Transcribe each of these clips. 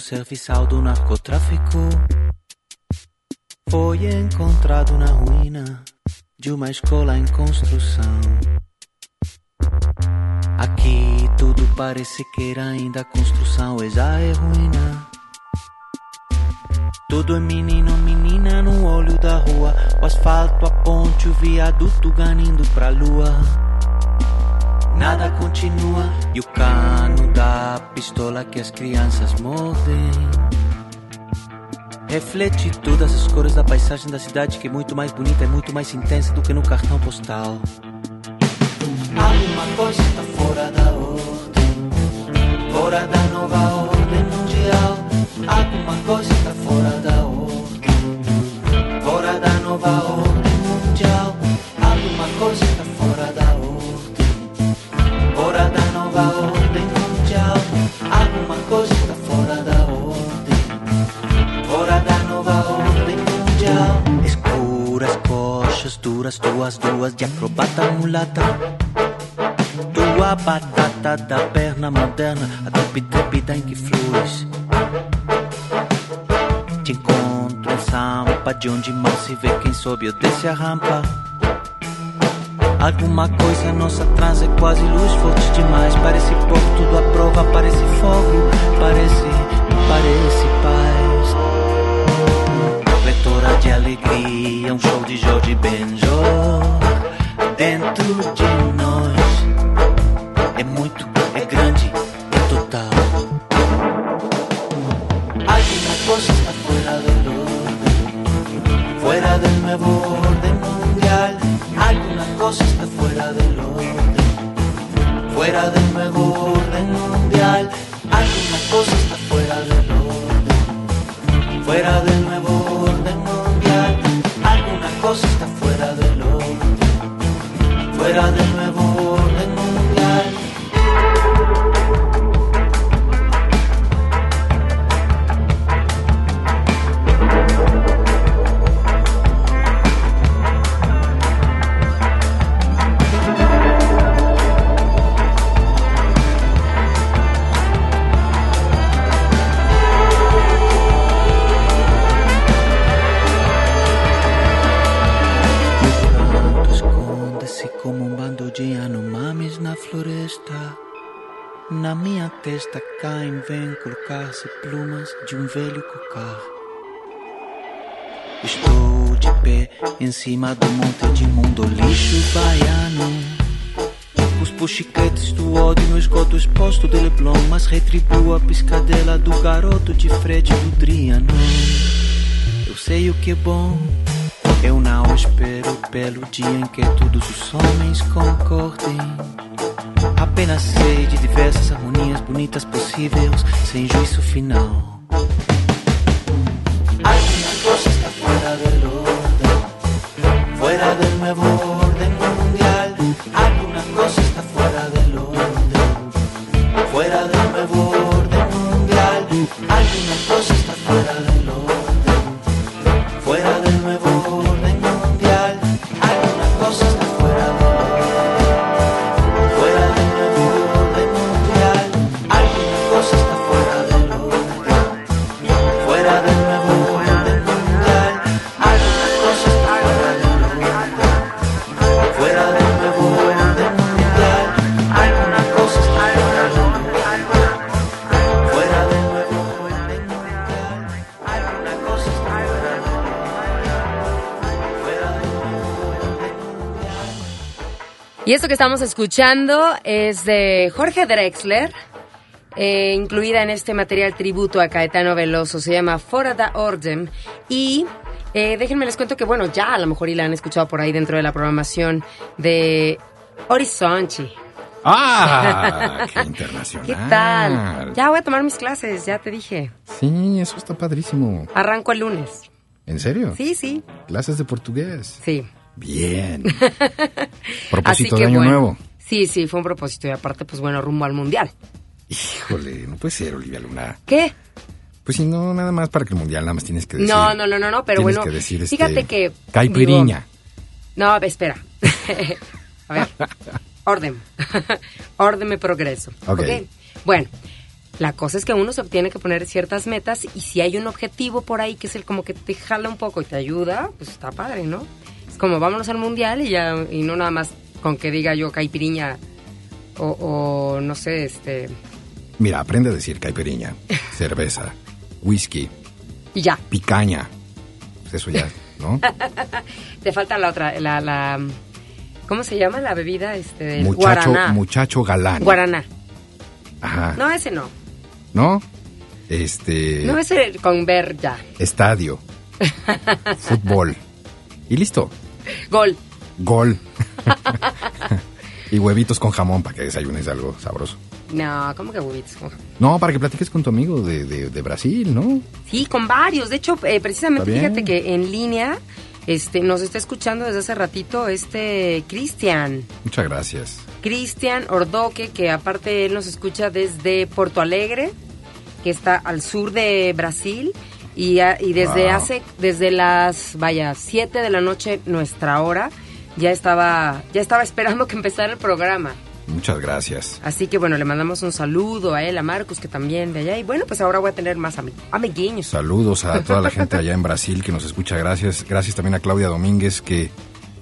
Serviçal do narcotráfico. Foi encontrado na ruína de uma escola em construção. Aqui tudo parece que era ainda construção e já é ruína. Tudo é menino, menina no olho da rua. O asfalto, a ponte, o viaduto ganindo pra lua. Nada continua e o cano da pistola que as crianças mordem. Reflete todas as cores da paisagem da cidade que é muito mais bonita e muito mais intensa do que no cartão postal. Alguma coisa está fora da ordem, fora da nova ordem mundial. Alguma coisa está fora da ordem, fora da nova ordem mundial. Alguma coisa está fora coxas duras, duas, duas de acrobata mulata. Tua batata da perna moderna, a top trépida em que fluis. Te encontro em Sampa, de onde mal se vê quem sobe ou desce a rampa. Alguma coisa nossa traz é quase luz forte demais. Parece pouco, tudo à prova, parece fogo, parece, parece paz. De alegria, um show de Jorge Benjor dentro de nós. É muito, é grande, é total. Alguma coisa está fuera del orden, fuera del nuevo orden mundial. Alguna cosa está fuera del orden, fuera del nuevo orden mundial. Alguna cosa velho cocar. Estou de pé em cima do monte de mundo lixo baiano. Cuspo chiquetes do ódio no esgoto exposto de Leblon, mas retribuo a piscadela do garoto de Fred Budriano. Eu sei o que é bom, eu não espero pelo dia em que todos os homens concordem. Apenas sei de diversas harmonias bonitas possíveis, sem juízo final. Fuera del nuevo esto que estamos escuchando es de Jorge Drexler, eh, incluida en este material tributo a Caetano Veloso, se llama Fora da Orden. Y eh, déjenme les cuento que, bueno, ya a lo mejor y la han escuchado por ahí dentro de la programación de Horizonte. ¡Ah! ¡Qué internacional! ¿Qué tal? Ya voy a tomar mis clases, ya te dije. Sí, eso está padrísimo. Arranco el lunes. ¿En serio? Sí, sí, Clases de portugués. sí. Bien. Propósito de año bueno. nuevo. Sí, sí, fue un propósito y aparte, pues bueno, rumbo al mundial. Híjole, no puede ser, Olivia Luna. ¿Qué? Pues sí, no, nada más para que el mundial nada más tienes que decir. No, no, no, no, no, pero tienes bueno, que decir, este, fíjate que... Caipiriña. no, espera. a ver, orden. orden me progreso. Ok. ¿ok? Bueno, la cosa es que uno se tiene que poner ciertas metas y si hay un objetivo por ahí que es el como que te jala un poco y te ayuda, pues está padre, ¿no? Como vámonos al mundial y ya, y no nada más con que diga yo caipiriña o, o no sé, este... Mira, aprende a decir caipiriña, cerveza, whisky, Y ya, picaña. Pues eso ya, ¿no? te falta la otra, la... la ¿Cómo se llama la bebida? Este, Muchacho, guaraná. muchacho galán. Guaraná. Ajá. No, ese no. ¿No? Este. No, ese con ver ya. Estadio. Fútbol. Y listo. Gol. Gol. y huevitos con jamón para que desayunes algo sabroso. No, ¿cómo que huevitos? No, para que platiques con tu amigo de, de- de Brasil, ¿no? Sí, con varios. De hecho, eh, precisamente, fíjate que en línea este, nos está escuchando desde hace ratito este Cristian. Muchas gracias. Cristian Ordoque, que aparte él nos escucha desde Porto Alegre, que está al sur de Brasil. Y, a- y desde Wow. hace, desde las, vaya, 7 de la noche, nuestra hora, ya estaba, ya estaba esperando que empezara el programa. Muchas gracias. Así que bueno, le mandamos un saludo a él, a Marcos, que también de allá. Y bueno, pues ahora voy a tener más ami- amiguiños. Saludos a toda la gente allá en Brasil que nos escucha. Gracias. Gracias también a Claudia Domínguez que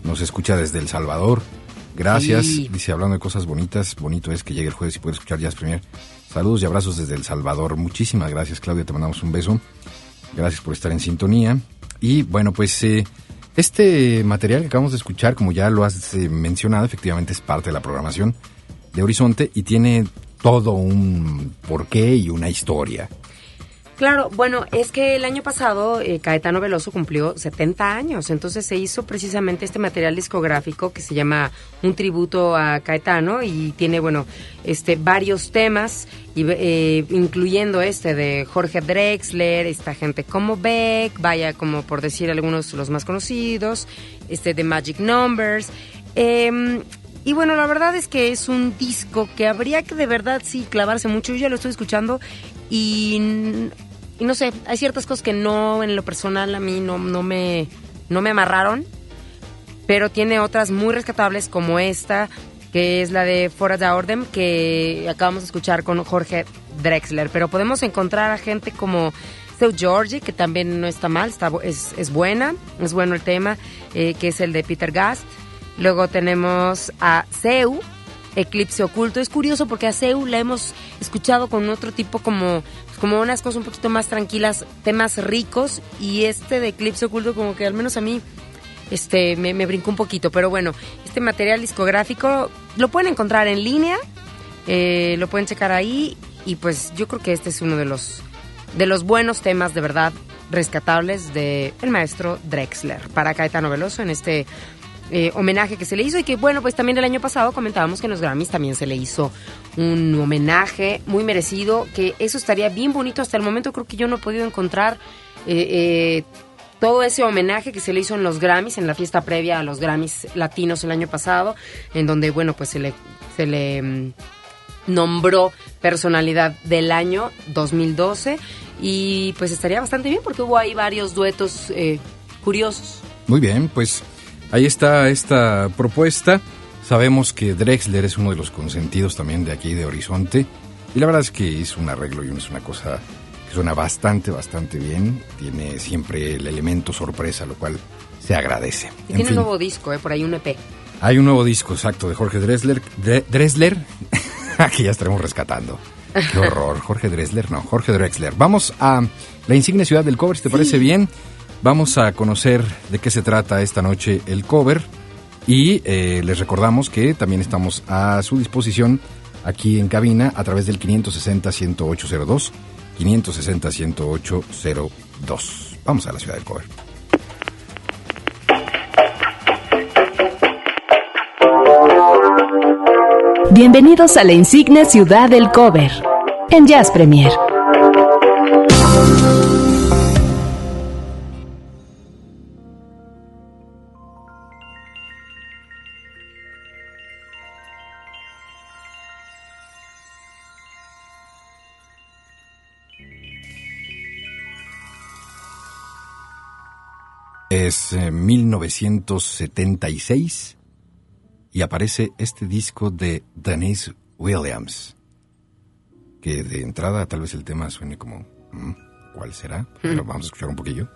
nos escucha desde El Salvador. Gracias. Sí. Dice, hablando de cosas bonitas, bonito es que llegue el jueves y pueda escuchar Jazz Premier. Saludos y abrazos desde El Salvador. Muchísimas gracias, Claudia. Te mandamos un beso. Gracias por estar en sintonía. Y bueno, pues eh, este material que acabamos de escuchar, como ya lo has eh, mencionado, efectivamente es parte de la programación de Horizonte y tiene todo un porqué y una historia. Claro, bueno, es que el año pasado eh, Caetano Veloso cumplió 70 años, entonces se hizo precisamente este material discográfico que se llama Un tributo a Caetano y tiene, bueno, este varios temas, eh, incluyendo este de Jorge Drexler, esta gente como Beck, vaya como por decir algunos los más conocidos, este de Magic Numbers. em, y bueno, la verdad es que es un disco que habría que de verdad sí clavarse mucho. Yo ya lo estoy escuchando y, y no sé, hay ciertas cosas que no, en lo personal, a mí no, no, me, no me amarraron, pero tiene otras muy rescatables como esta, que es la de Fora da Ordem, que acabamos de escuchar con Jorge Drexler. Pero podemos encontrar a gente como Seu Georgie, que también no está mal, está, es, es buena, es bueno el tema, eh, que es el de Peter Gast. Luego tenemos a Seu, Eclipse Oculto. Es curioso porque a Seu la hemos escuchado con otro tipo como, como unas cosas un poquito más tranquilas, temas ricos, y este de Eclipse Oculto como que al menos a mí este me, me brincó un poquito. Pero bueno, este material discográfico lo pueden encontrar en línea, eh, lo pueden checar ahí, y pues yo creo que este es uno de los, de los buenos temas de verdad rescatables de el maestro Drexler para Caetano Veloso en este eh, homenaje que se le hizo y que bueno pues también el año pasado comentábamos que en los Grammys también se le hizo un homenaje muy merecido que eso estaría bien bonito hasta el momento creo que yo no he podido encontrar eh, eh, todo ese homenaje que se le hizo en los Grammys en la fiesta previa a los Grammys latinos el año pasado en donde bueno pues se le se le mm, nombró personalidad del año 2012 y pues estaría bastante bien porque hubo ahí varios duetos eh, curiosos. Muy bien, pues ahí está esta propuesta. Sabemos que Drexler es uno de los consentidos también de aquí de Horizonte. Y la verdad es que hizo un arreglo y es una cosa que suena bastante, bastante bien. Tiene siempre el elemento sorpresa, lo cual se agradece. Y En tiene fin, un nuevo disco, eh, por ahí un EP. hay un nuevo disco exacto de Jorge Drexler. Dre- Drexler, que ya estaremos rescatando. Qué horror, Jorge Drexler, no, Jorge Drexler. Vamos a la insigne ciudad del cover, si te parece bien. Vamos a conocer de qué se trata esta noche el cover. Y eh, les recordamos que también estamos a su disposición aquí en cabina a través del 560-10802. 560-10802. Vamos a la ciudad del cover. Bienvenidos a la insigne ciudad del cover en Jazz Premier. Es eh, 1976 y aparece este disco de Denise Williams, que de entrada tal vez el tema suene como, "Mm, ¿cuál será? Pero vamos a escuchar un poquillo.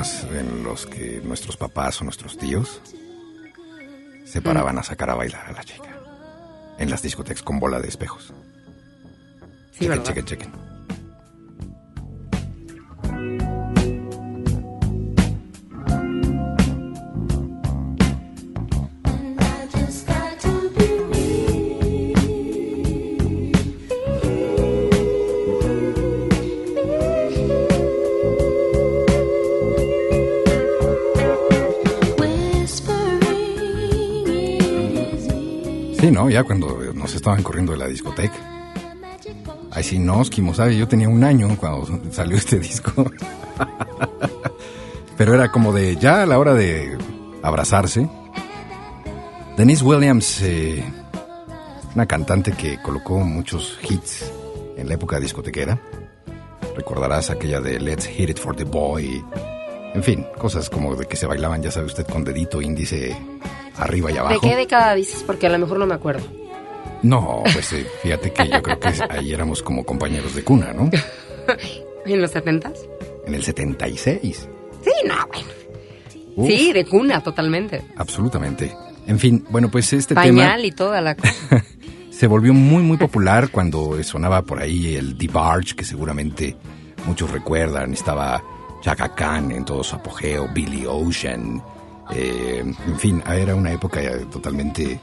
En los que nuestros papás o nuestros tíos se paraban a sacar a bailar a la chica. En las discotecas con bola de espejos. Sí, chequen, chequen, chequen. Sí, ¿no? Ya cuando nos estaban corriendo de la discoteca. Ay, sí, no, ¿sabe? Yo tenía un año cuando salió este disco. Pero era como de ya a la hora de abrazarse. Denise Williams, eh, una cantante que colocó muchos hits en la época discotequera. Recordarás aquella de Let's Hit It for the Boy. En fin, cosas como de que se bailaban, ya sabe usted, con dedito índice arriba y abajo. ¿De qué década dices? Porque a lo mejor no me acuerdo. No, pues eh, fíjate que yo creo que ahí éramos como compañeros de cuna, ¿no? ¿En los setentas? En el 76. Sí, no, bueno. Uf, Sí, de cuna, totalmente. Absolutamente. En fin, bueno, pues este Pañal y toda la cosa. tema se volvió muy, muy popular cuando sonaba por ahí el D-Barge, que seguramente muchos recuerdan. Estaba Chaka Khan en todo su apogeo, Billy Ocean. Eh, en fin, era una época eh, totalmente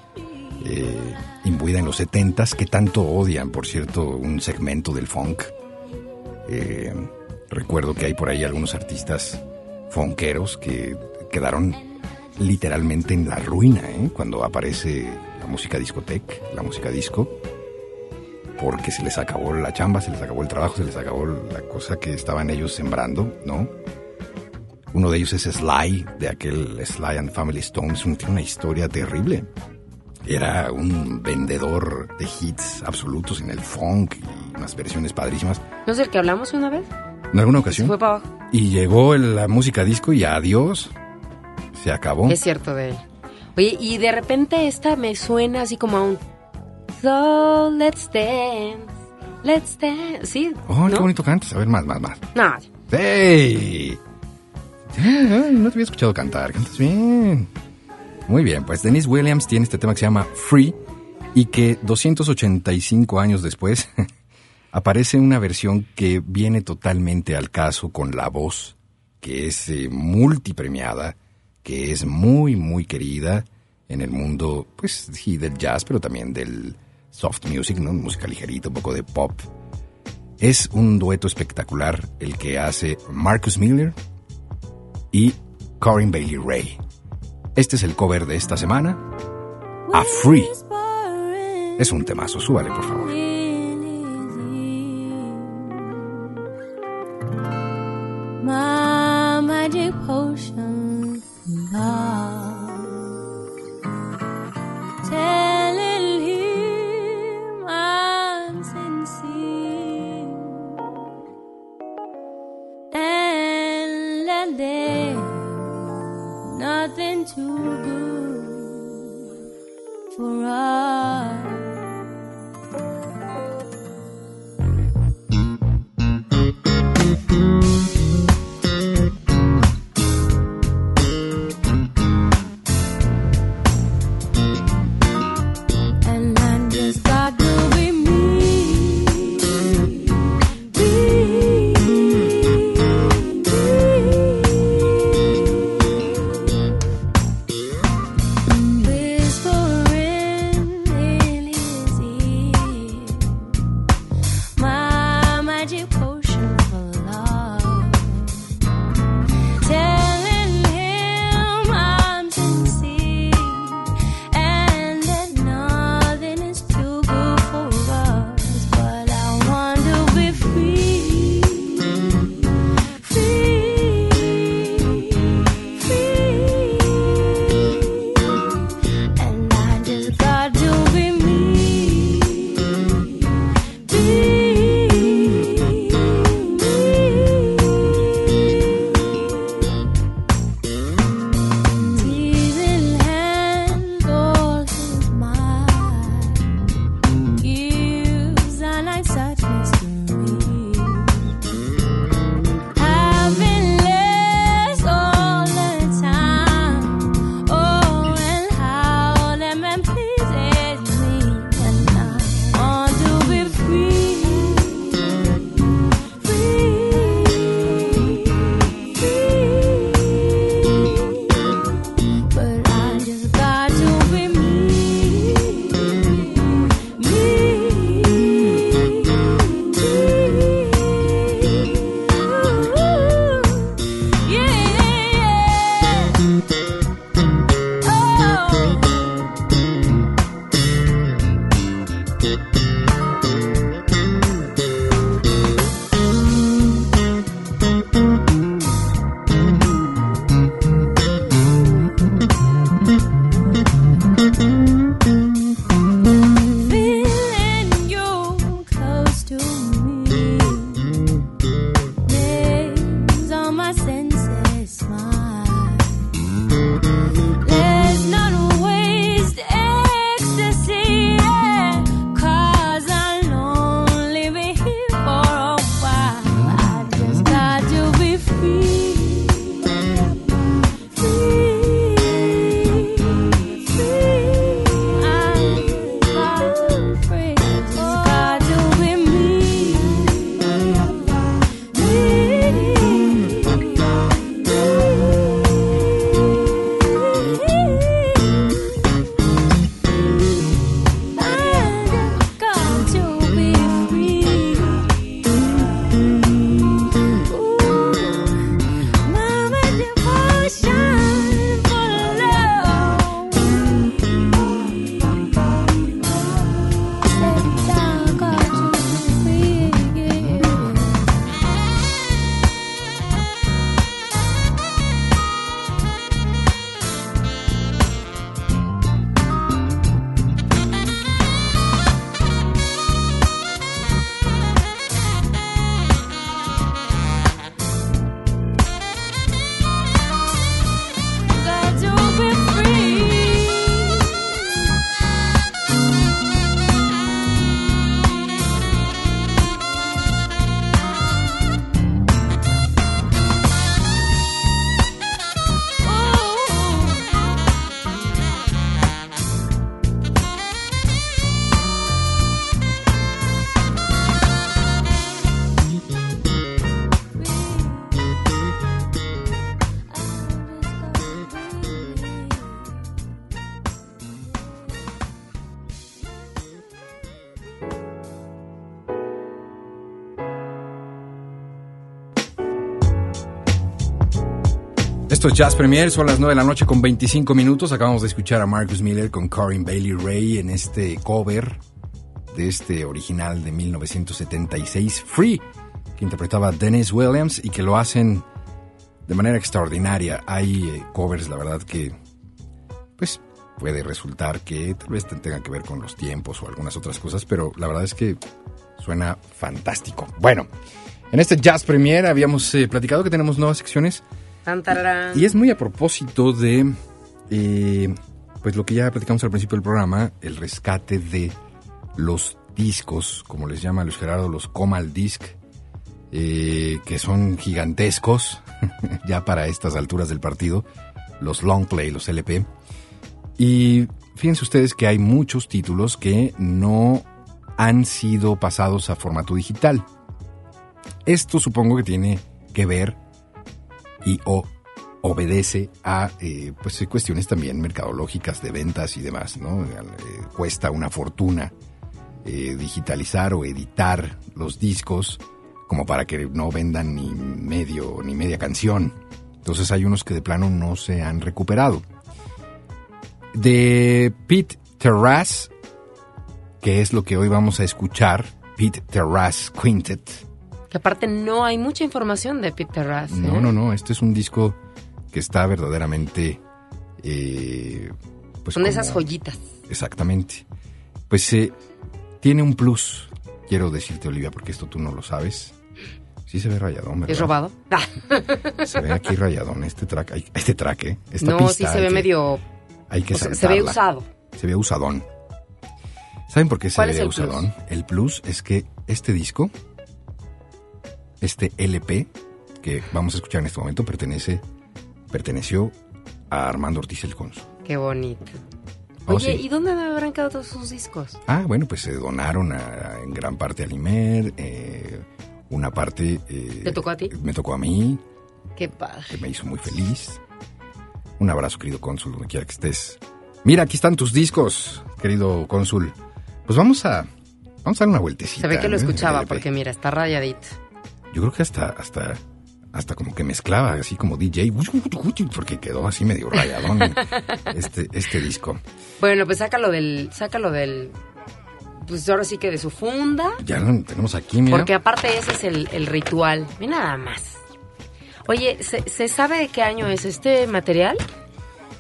eh, imbuida en los 70s, que tanto odian, por cierto, un segmento del funk. Eh, recuerdo que hay por ahí algunos artistas fonqueros que quedaron literalmente en la ruina ¿eh? cuando aparece la música discoteca, la música disco, porque se les acabó la chamba, se les acabó el trabajo, se les acabó la cosa que estaban ellos sembrando, ¿no? Uno de ellos es Sly, de aquel Sly and Family Stones, un- tiene una historia terrible. Era un vendedor de hits absolutos en el funk y unas versiones padrísimas. ¿No es el que hablamos una vez? En alguna ocasión. fue para abajo. Y llegó la música disco y adiós. Se acabó. Es cierto de él. Oye, y de repente esta me suena así como a un... So, let's dance, let's dance. Sí, Oh, qué bonito cantas. A ver, más, más, más. No, ¡Hey! No te había escuchado cantar. Cantas bien. Muy bien, pues Denise Williams tiene este tema que se llama Free y que 285 años después aparece una versión que viene totalmente al caso con la voz, que es eh, multipremiada, que es muy, muy querida en el mundo, pues sí, del jazz, pero también del soft music, ¿no? Música ligerita, un poco de pop. Es un dueto espectacular el que hace Marcus Miller y Corinne Bailey Ray. Este es el cover de esta semana. A Free. Es un temazo, súbale por favor. Magic potion. Nothing too good for us. Esto es Jazz Premier, son las 9 de la noche con 25 minutos. Acabamos de escuchar a Marcus Miller con Corinne Bailey Ray en este cover de este original de 1976, Free, que interpretaba Dennis Williams y que lo hacen de manera extraordinaria. Hay eh, covers, la verdad, que pues puede resultar que tal vez tengan que ver con los tiempos o algunas otras cosas, pero la verdad es que suena fantástico. Bueno, en este Jazz Premier habíamos eh, platicado que tenemos nuevas secciones. Y es muy a propósito de, eh, pues lo que ya platicamos al principio del programa, el rescate de los discos, como les llama Luis Gerardo, los Comal Disc, eh, que son gigantescos ya para estas alturas del partido, los Long Play, los LP. Y fíjense ustedes que hay muchos títulos que no han sido pasados a formato digital. Esto supongo que tiene que ver y o obedece a eh, pues cuestiones también mercadológicas de ventas y demás, ¿no? Eh, cuesta una fortuna eh, digitalizar o editar los discos como para que no vendan ni medio ni media canción. Entonces hay unos que de plano no se han recuperado. De Pete Terrace, que es lo que hoy vamos a escuchar, Pete Terrace Quintet. Que aparte no hay mucha información de Peter Russ. ¿eh? No, no, no, este es un disco que está verdaderamente... eh, pues Son como- esas joyitas. Exactamente. Pues eh, tiene un plus, quiero decirte, Olivia, porque esto tú no lo sabes. Sí se ve rayadón, ¿verdad? ¿Es robado? Ah, Se ve aquí rayadón este track, este track, ¿eh? Esta no, pista sí se ve que- medio... Hay que sea, se saltarla. ve usado. Se ve usadón. ¿Saben por qué se ¿Cuál es ve el plus? usadón? El plus es que este disco, este LP que vamos a escuchar en este momento, pertenece, perteneció a Armando Ortiz el Conso. Qué bonito. Oh, Oye, sí. ¿y dónde habrán quedado todos sus discos? Ah, bueno, pues se donaron a- en gran parte al IMER, eh, una parte... eh, ¿Te tocó a ti? Me tocó a mí, Qué padre. que me hizo muy feliz. Un abrazo, querido cónsul, donde quiera que estés. Mira, aquí están tus discos, querido cónsul. Pues vamos a, vamos a dar una vueltecita. Se ve que lo escuchaba porque mira, está rayadito. Yo creo que hasta, hasta, hasta como que mezclaba, así como DJ, porque quedó así medio rayadón este, este disco. Bueno, pues sácalo del... Sácalo del... Pues ahora sí que de su funda. Ya lo tenemos aquí, mira. Porque aparte ese es el, el ritual. Mira nada más. Oye, ¿se, se sabe de qué año es este material?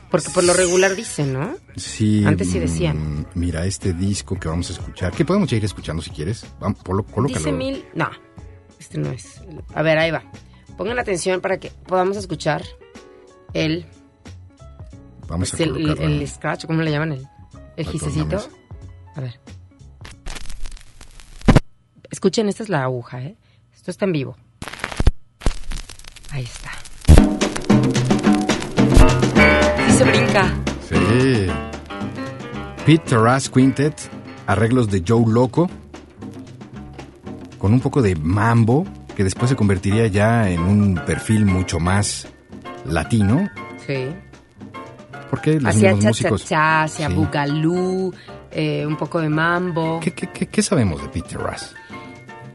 Porque por lo regular dicen, ¿no? Sí, Antes sí mm, decían. Mira, este disco que vamos a escuchar, que podemos ya ir escuchando si quieres. Vamos, colo- colócalo. Dice mil... No, este no es. A ver, ahí va. Pongan atención para que podamos escuchar el, Vamos a pues, el, el- scratch, ¿cómo le llaman? El, el gisecito. A ver. Escuchen, esta es la aguja, ¿eh? Esto está en vivo. Ahí está. Sí se brinca. Sí. Pete Terrace Quintet, arreglos de Joe Loco, con un poco de mambo, que después se convertiría ya en un perfil mucho más latino, Sí. porque los Hacía mismos cha cha músicos... cha, hacía Sí. bugalú, eh, un poco de mambo. ¿Qué, qué, qué- qué sabemos de Pete Terrace?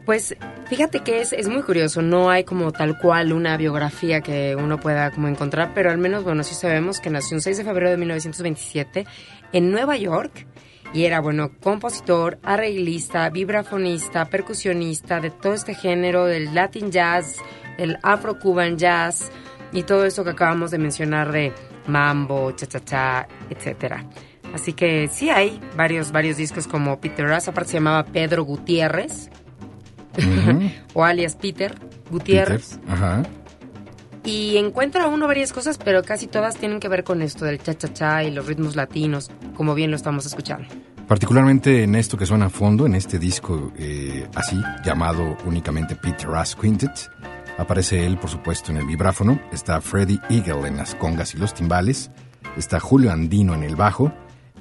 Pues fíjate que es, es muy curioso, no hay como tal cual una biografía que uno pueda como encontrar, pero al menos, bueno, sí sabemos que nació un 6 de febrero de 1927 en Nueva York y era, bueno, compositor, arreglista, vibrafonista, percusionista de todo este género del Latin Jazz, el Afro-Cuban Jazz y todo eso que acabamos de mencionar de mambo, cha-cha-cha, etcétera. Así que sí hay varios, varios discos como Peter Russ, aparte se llamaba Pedro Gutiérrez, o alias Peter Gutiérrez. Peter, Ajá. Y encuentra uno varias cosas, pero casi todas tienen que ver con esto del cha-cha-cha y los ritmos latinos, como bien lo estamos escuchando. Particularmente en esto que suena a fondo, en este disco eh, así, llamado únicamente Peter Russ Quintet, aparece él, por supuesto, en el vibráfono, está Freddie Eagle en las congas y los timbales, está Julio Andino en el bajo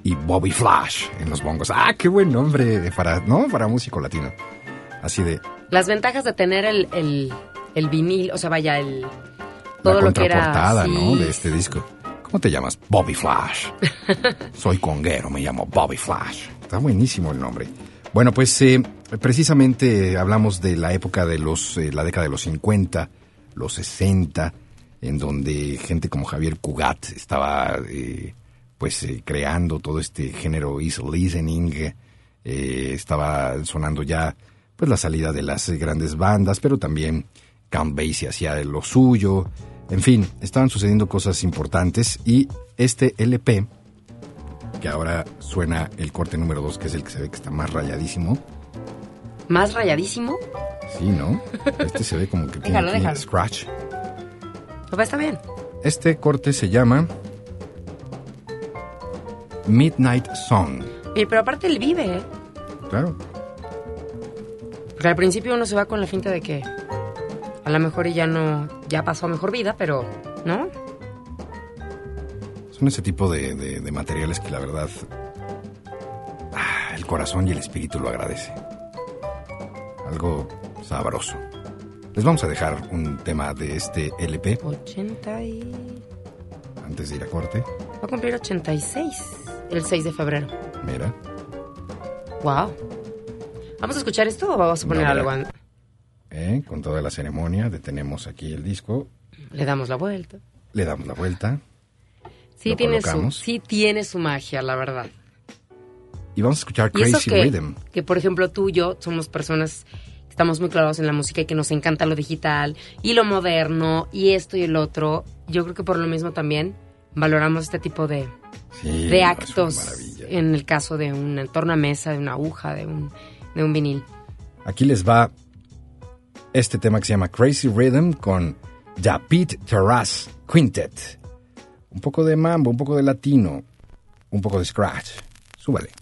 y Bobby Flash en los bongos. ¡Ah, qué buen nombre para, ¿no? para músico latino! Así de Las ventajas de tener el, el, el vinil, o sea, vaya, el... Todo la lo que era... sí, ¿no? De este disco. ¿Cómo te llamas? Bobby Flash. Soy conguero, me llamo Bobby Flash. Está buenísimo el nombre. Bueno, pues eh, precisamente hablamos de la época de los, eh, la década de los 50, los 60, en donde gente como Javier Cugat estaba eh, pues eh, creando todo este género easy listening, estaba sonando ya pues la salida de las grandes bandas, pero también Count Basie hacía lo suyo, en fin, estaban sucediendo cosas importantes y este LP, que ahora suena el corte número 2, que es el que se ve que está más rayadísimo, Más rayadísimo. sí, ¿no? Este se ve como que tiene Déjalo, scratch. Pues está bien. Este corte se llama Midnight Song. Eh, pero aparte él vive, ¿eh? Claro, Porque al principio uno se va con la finta de que a lo mejor ya no, ya pasó a mejor vida, pero ¿no? son ese tipo de, de- de materiales que la verdad ah, el corazón y el espíritu lo agradece. Algo sabroso. Les vamos a dejar un tema de este LP 80 y... antes de ir a corte. Va a cumplir 86 el 6 de febrero. Mira, Wow. ¿Vamos a escuchar esto o vamos a poner No, algo? Eh, con toda la ceremonia, detenemos aquí el disco, Le damos la vuelta. le damos la vuelta Sí Lo tiene, su, sí tiene su magia, la verdad. y vamos a escuchar Y eso Crazy que, Rhythm. que, por ejemplo, tú y yo somos personas que estamos muy clavados en la música y que nos encanta lo digital y lo moderno y esto y el otro. Yo creo que por lo mismo también valoramos este tipo de, Sí, de actos en el caso de un tornamesa, de una aguja, de un, de un vinil. Aquí les va este tema que se llama Crazy Rhythm con Pete Terrace Quintet. Un poco de mambo, un poco de latino, un poco de scratch. Súbale.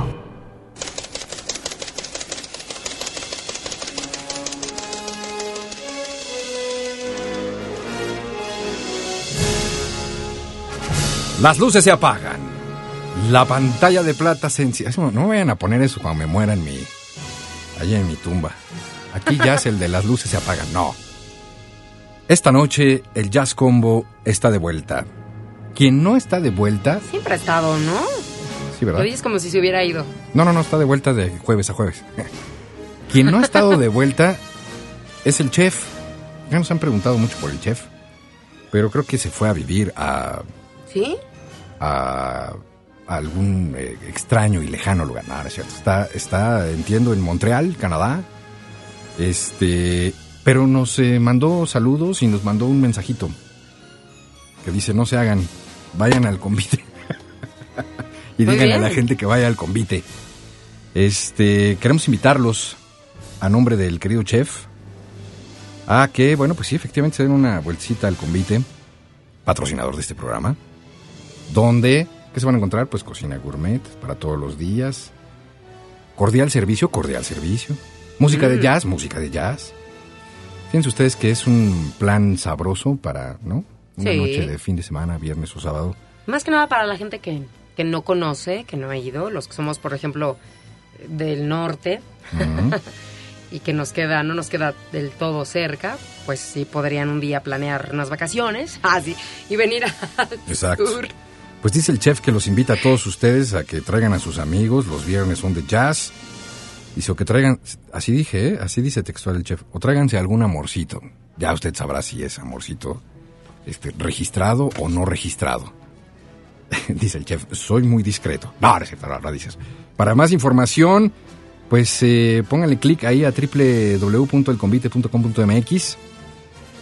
Las luces se apagan. La pantalla de plata se enciende. No me vayan a poner eso cuando me muera en mi. allá en mi tumba. Aquí ya es el de las luces se apagan. No. Esta noche el Jazz Combo está de vuelta. Quien no está de vuelta. Siempre ha estado, ¿no? Sí, Lo ¿verdad? dices como si se hubiera ido. No, no, no, está de vuelta de jueves a jueves. Quien no ha estado de vuelta es el chef. Ya nos han preguntado mucho por el chef. Pero creo que se fue a vivir a ¿Sí? A, a algún eh, extraño y lejano lugar. No, no es cierto. Está, está, entiendo, en Montreal, Canadá. Este, pero nos eh, mandó saludos y nos mandó un mensajito que dice, no se hagan, vayan al convite. y Muy díganle a la gente que vaya al convite. Este, queremos invitarlos a nombre del querido chef a que, bueno, pues sí, efectivamente se den una vueltecita al convite, patrocinador de este programa donde, ¿qué se van a encontrar? Pues cocina gourmet para todos los días, cordial servicio, cordial servicio, música de jazz, música de jazz. Fíjense ustedes que es un plan sabroso para, ¿no? Una Sí. noche de fin de semana, viernes o sábado. Más que nada para la gente que, que no conoce, que no ha ido, los que somos, por ejemplo, del norte y que nos queda, no nos queda del todo cerca, pues sí podrían un día planear unas vacaciones, así, y venir a Exacto. tour. Pues dice el chef que los invita a todos ustedes a que traigan a sus amigos, los viernes son de jazz. Dice, o que traigan, así dije, ¿eh? así dice textual el chef, o tráiganse algún amorcito. Ya usted sabrá si es amorcito este, registrado o no registrado. dice el chef, soy muy discreto. No, no es. Para más información, pues eh, pónganle clic ahí a www.elconvite.com.mx.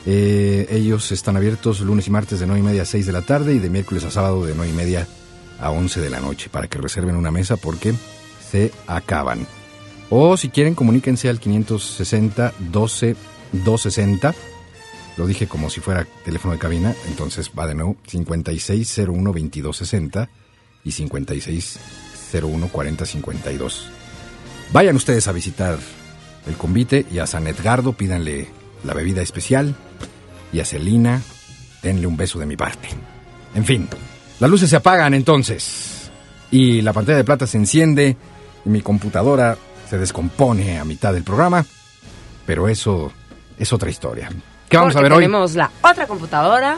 Eh, ellos están abiertos lunes y martes de 9 y media a 6 de la tarde y de miércoles a sábado de 9 y media a 11 de la noche para que reserven una mesa porque se acaban. O si quieren, comuníquense al 560 12 260. Lo dije como si fuera teléfono de cabina, entonces va de nuevo 5601 2260 y 5601 4052. Vayan ustedes a visitar el convite y a San Edgardo pídanle la bebida especial y a Celina denle un beso de mi parte. En fin, las luces se apagan entonces y la pantalla de plata se enciende y mi computadora se descompone a mitad del programa, pero eso es otra historia. ¿Qué vamos a ver hoy? Tenemos la otra computadora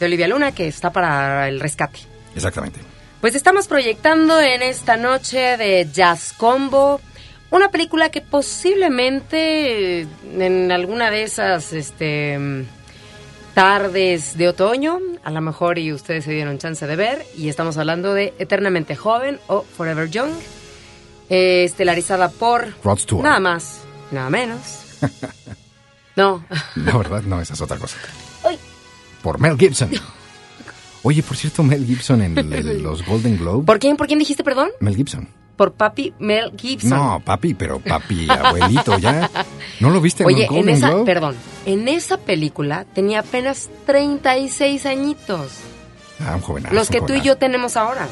de Olivia Luna que está para el rescate. Exactamente. Pues estamos proyectando en esta noche de Jazz Combo una película que posiblemente en alguna de esas este, tardes de otoño, a lo mejor y ustedes se dieron chance de ver, y estamos hablando de Eternamente Joven o Forever Young, eh, estelarizada por Rod Stewart. nada más, nada menos. No, La verdad, no, esa es otra cosa. Ay. Por Mel Gibson. Oye, por cierto, Mel Gibson en el- los Golden Globe. ¿por quién, por quién dijiste perdón? Mel Gibson. Por papi Mel Gibson. No, papi, pero papi, abuelito, ya. ¿No lo viste en Oye, en Golden esa, Globe? perdón, en esa película tenía apenas 36 añitos. Ah, un jovenazo. los que tú y yo tenemos ahora.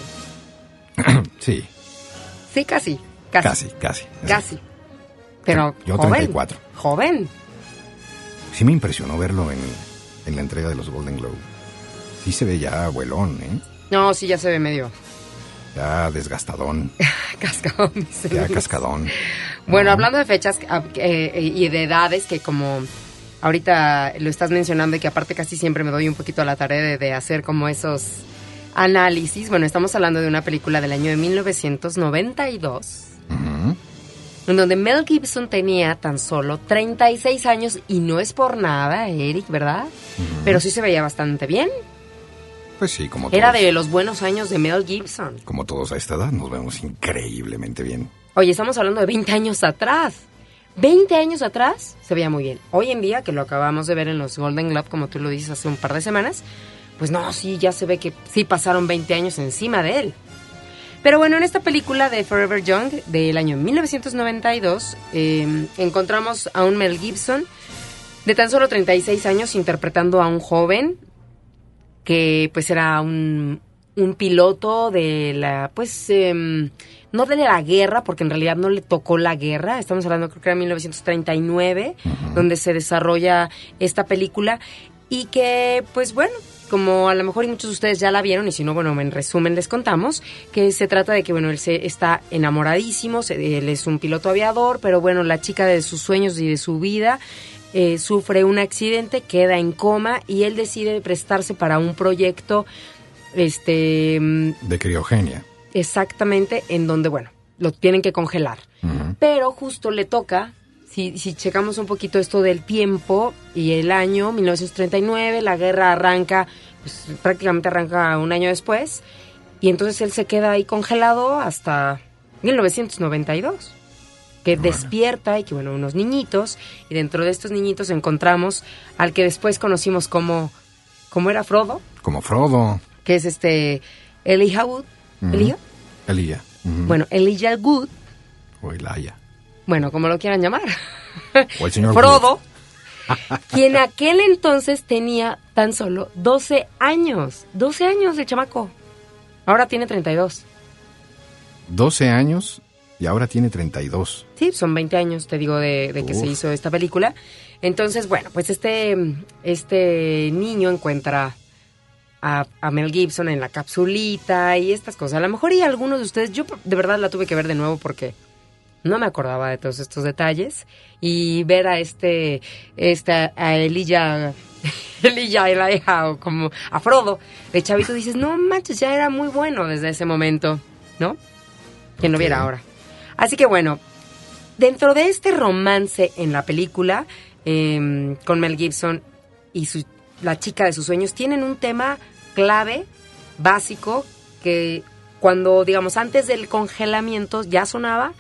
Sí, Sí, casi. Casi. casi, casi. Casi. Pero Yo joven. 34. Joven. Sí me impresionó verlo en, en la entrega de los Golden Globe. Sí se ve ya abuelón, ¿eh? No, sí, ya se ve medio Ya desgastadón, cascado. dice. ya cascadón. Bueno, No. hablando de fechas ah, eh, y de edades, que como ahorita lo estás mencionando y que aparte casi siempre me doy un poquito a la tarea de, de hacer como esos análisis. Bueno, estamos hablando de una película del año de 1992. Ujú. en donde Mel Gibson tenía tan solo 36 años y no es por nada, Eric, ¿verdad? Pero sí se veía bastante bien. Pues sí, como Era todos, de los buenos años de Mel Gibson. como todos a esta edad nos vemos increíblemente bien. Oye, estamos hablando de 20 años atrás. 20 años atrás se veía muy bien. Hoy en día, que lo acabamos de ver en los Golden Globe, como tú lo dices hace un par de semanas, pues no, sí, ya se ve que sí pasaron 20 años encima de él. Pero bueno, en esta película de Forever Young del año 1992 eh, encontramos a un Mel Gibson de tan solo 36 años interpretando a un joven que pues era un, un piloto de la, pues, em, no de la guerra, porque en realidad no le tocó la guerra, estamos hablando creo que era 1939, donde se desarrolla esta película, y que, pues bueno, como a lo mejor y muchos de ustedes ya la vieron, y si no, bueno, en resumen les contamos, que se trata de que, bueno, él se está enamoradísimo, se- él es un piloto aviador, pero bueno, la chica de sus sueños y de su vida eh, sufre un accidente, queda en coma y él decide prestarse para un proyecto, este, mm, De criogenia. exactamente en donde, bueno, lo tienen que congelar. Pero justo le toca, si, si checamos un poquito esto del tiempo y el año, 1939, la guerra arranca, pues, prácticamente arranca un año después, y entonces él se queda ahí congelado hasta 1992 que despierta y que bueno, unos niñitos, y dentro de estos niñitos encontramos al que después conocimos como, como era Frodo, Como Frodo. que es este Elijah Wood. Elijah, Elía. Ujú. bueno, Elijah Wood, O Elaya. bueno, como lo quieran llamar, O el señor Frodo, quien aquel entonces tenía tan solo 12 años, 12 años de chamaco, ahora tiene 32. 12 años y ahora tiene 32. Sí, son 20 años, te digo, de, de que se hizo esta película. Entonces, bueno, pues este, este niño encuentra a, a Mel Gibson en la capsulita y estas cosas. A lo mejor y algunos de ustedes, yo de verdad la tuve que ver de nuevo porque no me acordaba de todos estos detalles. Y ver a este, este a Elijah, Elijah, Elijah, o como a Frodo, de chavito, dices, no manches, ya era muy bueno desde ese momento, ¿no? Que no viera ahora. Así que bueno, dentro de este romance en la película, eh, con Mel Gibson y su, la chica de sus sueños, tienen un tema clave, básico, que cuando, digamos, antes del congelamiento ya sonaba,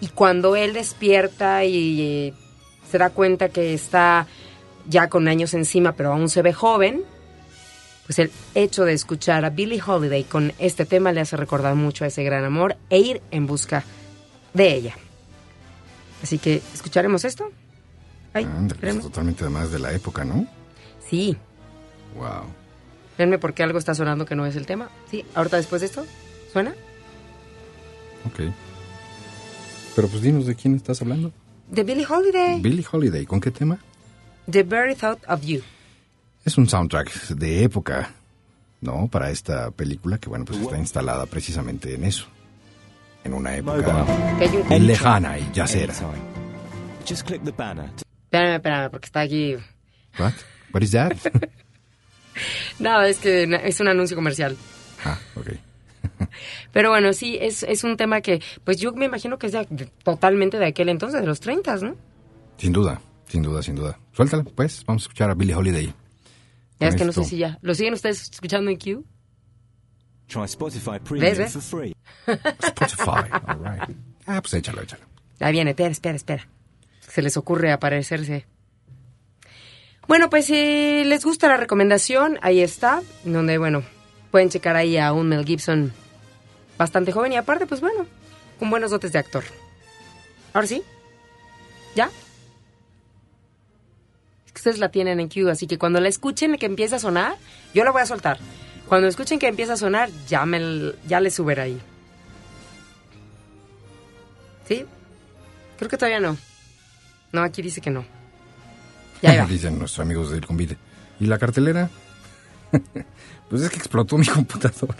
y cuando él despierta y eh, se da cuenta que está ya con años encima, pero aún se ve joven, pues el hecho de escuchar a Billie Holiday con este tema le hace recordar mucho a ese gran amor e ir en busca de ella. Así que, ¿escucharemos esto? Ay, Ándale, pues, espérenme. totalmente además de la época, ¿no? Sí, Wow. espérenme porque algo está sonando que no es el tema. Sí, ahorita después de esto, ¿suena? Ok. Pero pues dinos de quién estás hablando. De Billie Holiday. Billie Holiday, ¿con qué tema? The Very Thought of You. Es un soundtrack de época, ¿no? Para esta película que, bueno, pues está instalada precisamente en eso. En una época lejana y yacera. Anytime. Just click the banner. Espérame, espérame, porque está aquí. What? What is that? No, es que es un anuncio comercial. ah, ok. Pero bueno, sí, es, es un tema que, pues yo me imagino que es de- de- totalmente de aquel entonces, de los 30, ¿no? Sin duda, sin duda, sin duda. Suéltala, pues. Vamos a escuchar a Billie Holiday. Ya es que no sé si ya. ¿Lo siguen ustedes escuchando en Q? Try Spotify Premium ves? for free. Spotify. All right. Ah, pues échalo, échalo. Ahí viene, espera, espera, espera. Se les ocurre aparecerse. Bueno, pues si les gusta la recomendación, ahí está, donde, bueno, pueden checar ahí a un Mel Gibson bastante joven y aparte, pues bueno, con buenos dotes de actor. Ahora sí, ¿ya? Es que ustedes la tienen en Q, así que cuando la escuchen que empieza a sonar, yo la voy a soltar. Cuando escuchen que empieza a sonar, ya, me, ya le suben ahí. ¿Sí? Creo que todavía no. No, aquí dice que no. Ya va. Dicen nuestros amigos del convite. ¿Y la cartelera? pues es que explotó mi computadora.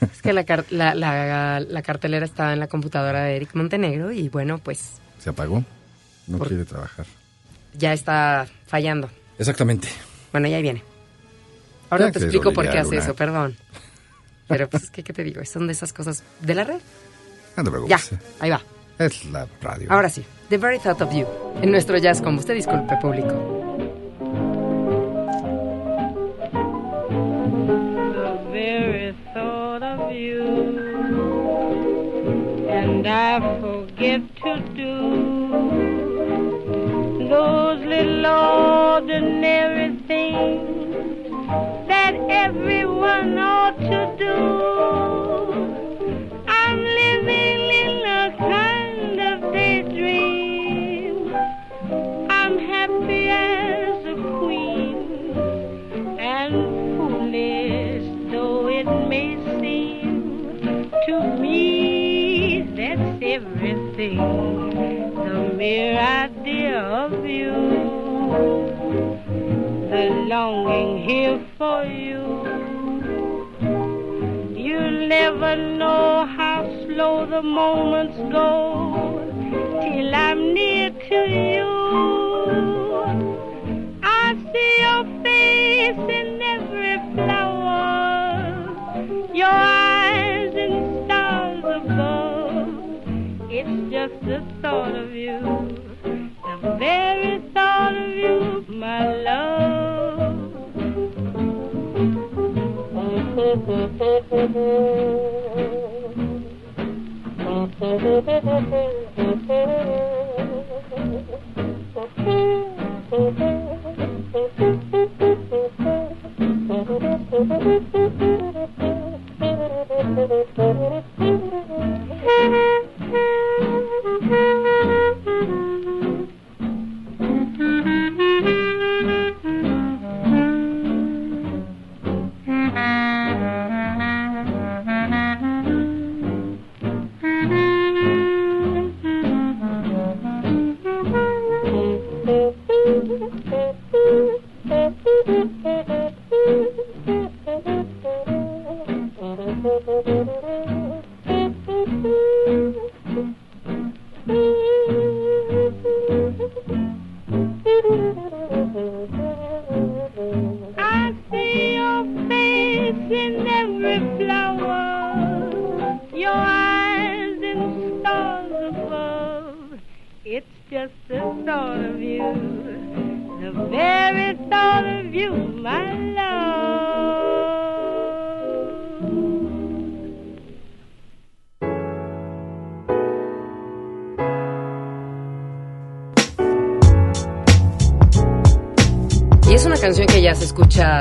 Es que la, car- la, la- la cartelera está en la computadora de Eric Montenegro y bueno, pues ¿Se apagó? No quiere trabajar. ya está fallando. Exactamente. Bueno, ya ahí viene. Ahora Ya te explico por qué hace eso, perdón. Pero pues es que, ¿qué te digo? Son de esas cosas de la red. No te Ya, preocupes. ahí va. Es la radio. Ahora sí, The Very Thought of You, en nuestro jazz como usted disculpe, público. the very thought of you. And I forget to do those little ordinary things everyone ought to do. I'm living in a kind of daydream. I'm happy as a queen, and foolish though it may seem to me, that's everything. The mere idea of you the longing here for you. You'll never know how slow the moments go till I'm near to you. I see your face in every flower, your eyes in stars above. It's just the thought of you, the very I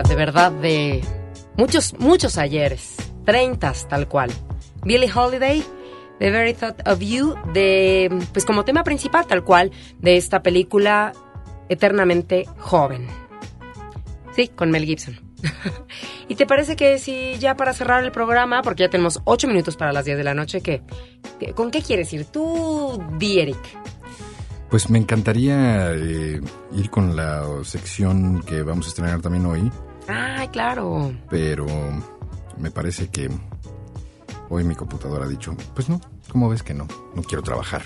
de verdad de muchos, muchos ayeres, treintas tal cual. Billie Holiday, The Very Thought of You, de, pues como tema principal tal cual de esta película eternamente joven. Sí, con Mel Gibson. ¿Y te parece que si ya para cerrar el programa, porque ya tenemos ocho minutos para las 10 de la noche, que- ¿con qué quieres ir? Tú, di Eric. Pues me encantaría eh, ir con la sección que vamos a estrenar también hoy, Ay, claro. pero me parece que hoy mi computadora ha dicho, pues no, ¿cómo ves que no? No quiero trabajar.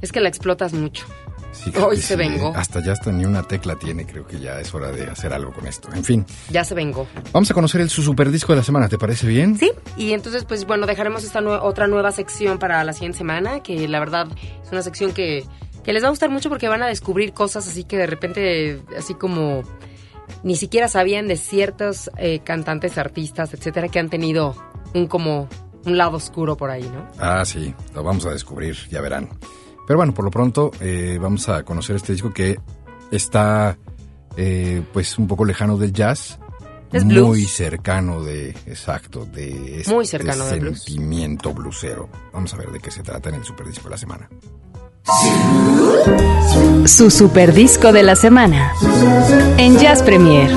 Es que la explotas mucho. Sí, Hoy se sí, vengó. Hasta ya hasta ni una tecla tiene, creo que ya es hora de hacer algo con esto. En fin, Ya se vengó. vamos a conocer el su super disco de la semana, ¿te parece bien? Sí, y entonces, pues bueno, dejaremos esta nue- otra nueva sección para la siguiente semana, que la verdad es una sección que, que les va a gustar mucho porque van a descubrir cosas así que de repente, así como ni siquiera sabían de ciertos eh, cantantes, artistas, etcétera, que han tenido un como un lado oscuro por ahí, ¿no? Ah, sí, lo vamos a descubrir, ya verán. Pero bueno, por lo pronto eh, vamos a conocer este disco que está eh, pues un poco lejano del jazz. Es muy blues. cercano de, exacto, de este Muy cercano de blues. sentimiento blusero. Vamos a ver de qué se trata en el super disco de la semana. Su super disco de la semana. En Jazz Premier.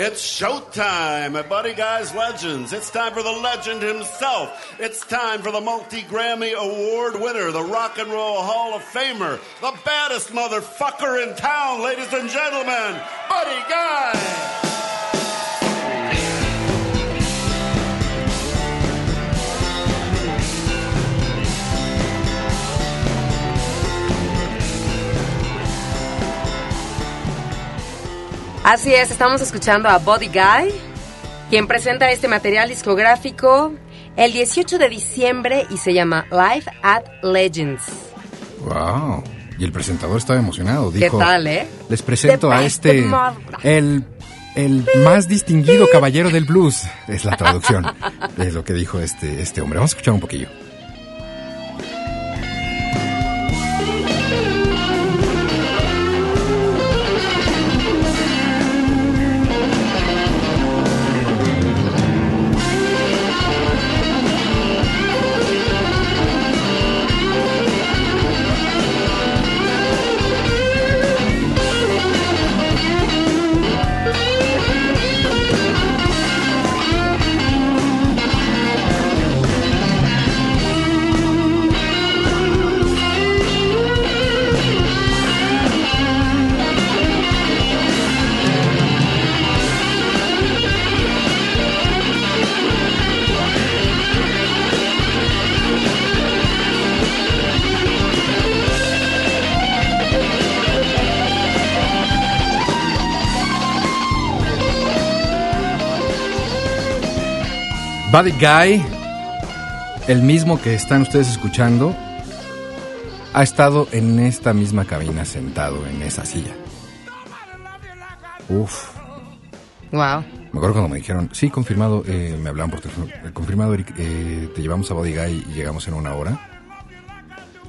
It's showtime at Buddy Guy's Legends. It's time for the legend himself. It's time for the multi Grammy Award winner, the Rock and Roll Hall of Famer, the baddest motherfucker in town, ladies and gentlemen, Buddy Guy. Así es, estamos escuchando a Body Guy, quien presenta este material discográfico el 18 de diciembre y se llama Live at Legends. Wow. Y el presentador estaba emocionado. ¿Qué Dijo, tal, eh? Les presento a este, el, el más distinguido caballero del blues. Es la traducción. es lo que dijo este, este hombre. Vamos a escuchar un poquillo. Buddy Guy, el mismo que están ustedes escuchando, ha estado en esta misma cabina sentado en esa silla. Uf. Wow. Me acuerdo cuando me dijeron, sí, confirmado, eh, me hablaban por teléfono, eh, confirmado, Eric, eh, te llevamos a Body Guy y llegamos en una hora.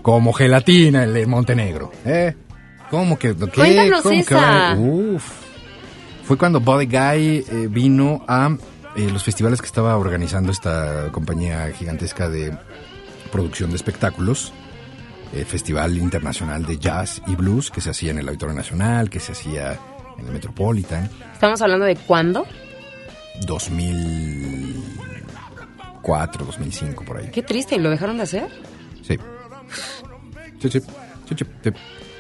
Como gelatina el de Montenegro, ¿eh? ¿Cómo que? ¿qué? Cuéntanos ¿Cómo que esa. Uf. Fue cuando Body Guy eh, vino a eh, los festivales que estaba organizando esta compañía gigantesca de producción de espectáculos. El Festival Internacional de Jazz y Blues que se hacía en el Auditorio Nacional, que se hacía en el Metropolitan. Estamos hablando de cuándo. 2004, 2005, por ahí. Qué triste, ¿y lo dejaron de hacer? Sí. Sí, sí. Sí.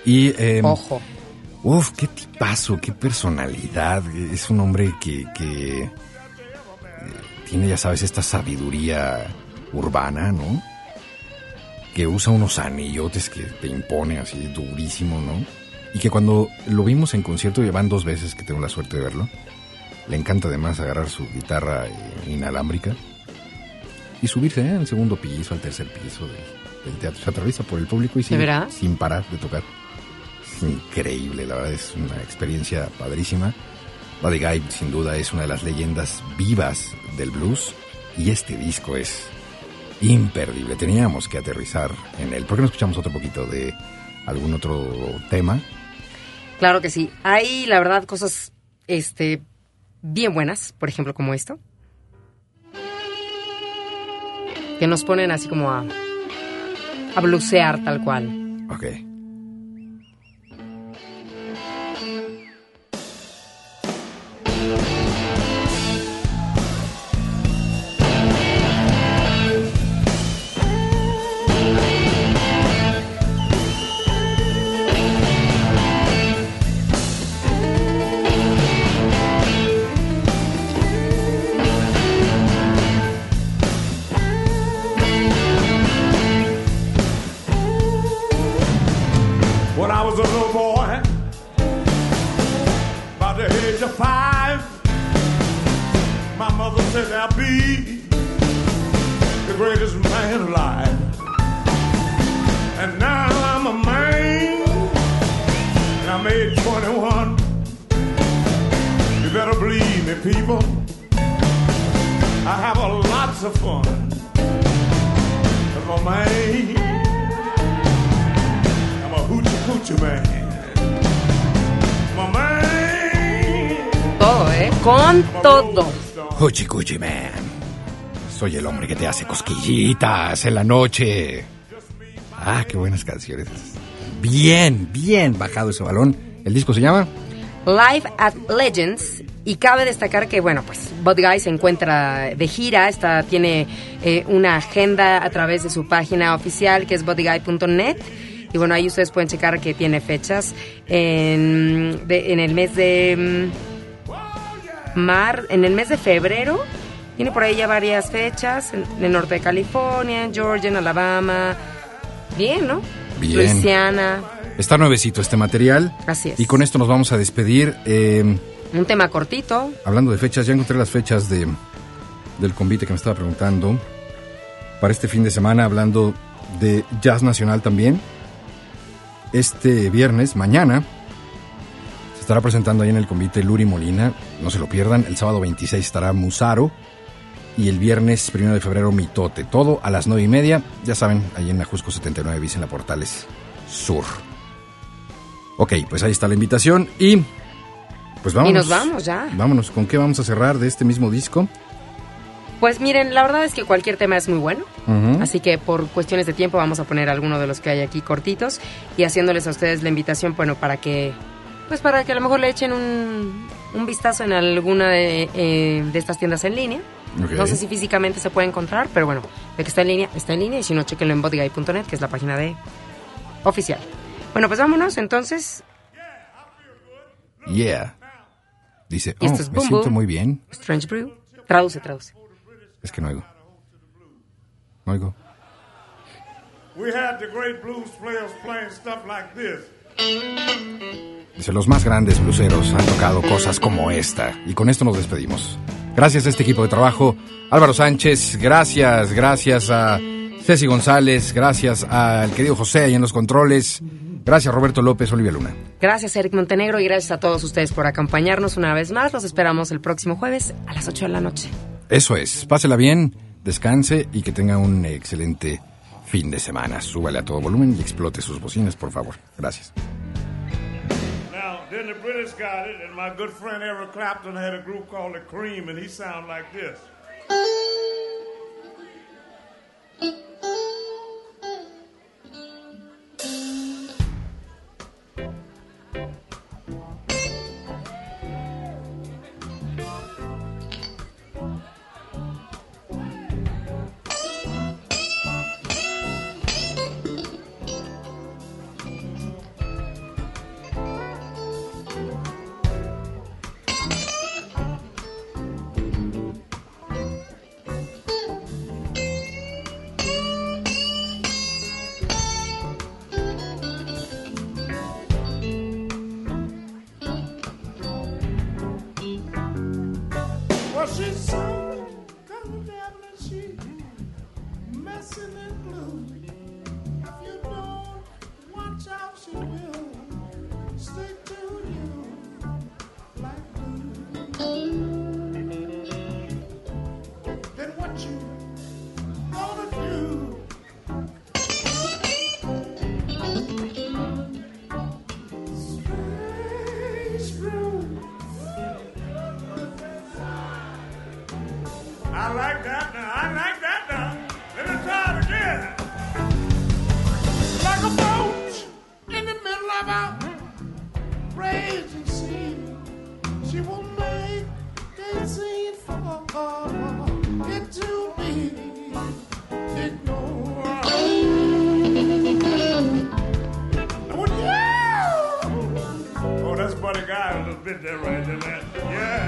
Y, eh, Ojo. Uf, qué tipazo, qué personalidad. Es un hombre que, que eh, tiene, ya sabes, esta sabiduría urbana, ¿no? Que usa unos anillotes que te impone así durísimo, ¿no? Y que cuando lo vimos en concierto, ya van dos veces que tengo la suerte de verlo, le encanta además agarrar su guitarra eh, inalámbrica y subirse ¿eh? al segundo piso, al tercer piso del, del teatro. Se atraviesa por el público y sigue sin parar de tocar. Es increíble, la verdad es una experiencia padrísima. Buddy Guy sin duda es una de las leyendas vivas del blues y este disco es imperdible. Teníamos que aterrizar en él. ¿Por qué no escuchamos otro poquito de algún otro tema? Claro que sí. Hay, la verdad, cosas este, bien buenas, por ejemplo, como esto. Que nos ponen así como a, a blusear tal cual. Ok. Soy el hombre que te hace cosquillitas en la noche. Ah, qué buenas canciones. Bien, bien bajado ese balón. ¿El disco se llama? Live at Legends. Y cabe destacar que, bueno, pues Guy se encuentra de gira, está, tiene eh, una agenda a través de su página oficial que es bodyguy.net. Y bueno, ahí ustedes pueden checar que tiene fechas en, en el mes de mm, mar, en el mes de febrero. Tiene por ahí ya varias fechas en, en el norte de California, en Georgia, en Alabama. Bien, ¿no? Bien. Luisiana. Está nuevecito este material. Así es. Y con esto nos vamos a despedir. Eh, Un tema cortito. hablando de fechas, ya encontré las fechas de, del convite que me estaba preguntando. Para este fin de semana, hablando de jazz nacional también. Este viernes, mañana, se estará presentando ahí en el convite Luri Molina. No se lo pierdan. El sábado 26 estará Musaro. Y el viernes 1 de febrero, Mitote. Todo a las 9 y media. Ya saben, ahí en Ajusco 79, bis en la Portales Sur. Ok, pues ahí está la invitación. Y pues vámonos. Y nos vamos ya. Vámonos. ¿Con qué vamos a cerrar de este mismo disco? Pues miren, la verdad es que cualquier tema es muy bueno. Ujú. Así que por cuestiones de tiempo vamos a poner alguno de los que hay aquí cortitos y haciéndoles a ustedes la invitación, bueno, para que, pues para que a lo mejor le echen un, un vistazo en alguna de, eh, de estas tiendas en línea. Ok. No sé si físicamente se puede encontrar, pero bueno, de que está en línea, está en línea y si no, chequenlo en bodyguy.net, que es la página de oficial. Bueno, pues vámonos entonces. Yeah. Dice, oh, es me Boom siento Boom. muy bien. Strange Brew. Traduce, traduce. Es que no oigo. No oigo. We had the great blues players playing stuff like this. Dice, los más grandes bluseros han tocado cosas como esta. Y con esto nos despedimos. Gracias a este equipo de trabajo. Álvaro Sánchez, gracias, gracias a Ceci González, gracias al querido José ahí en los controles. Gracias Roberto López, Olivia Luna. Gracias, Eric Montenegro, y gracias a todos ustedes por acompañarnos una vez más. Los esperamos el próximo jueves a las 8 de la noche. Eso es, pásela bien, descanse y que tenga un excelente fin de semana. Súbale a todo volumen y explote sus bocinas, por favor. Gracias. Then the British got it, and my good friend Eric Clapton had a group called The Cream, and he sounded like this. I like that now. I like that now. Let me try again. Like a boat in the middle of a raging sea. She will make a scene for it to be ignored. And when you- Oh, that's Buddy Guy a little bit there right there, man. Yeah.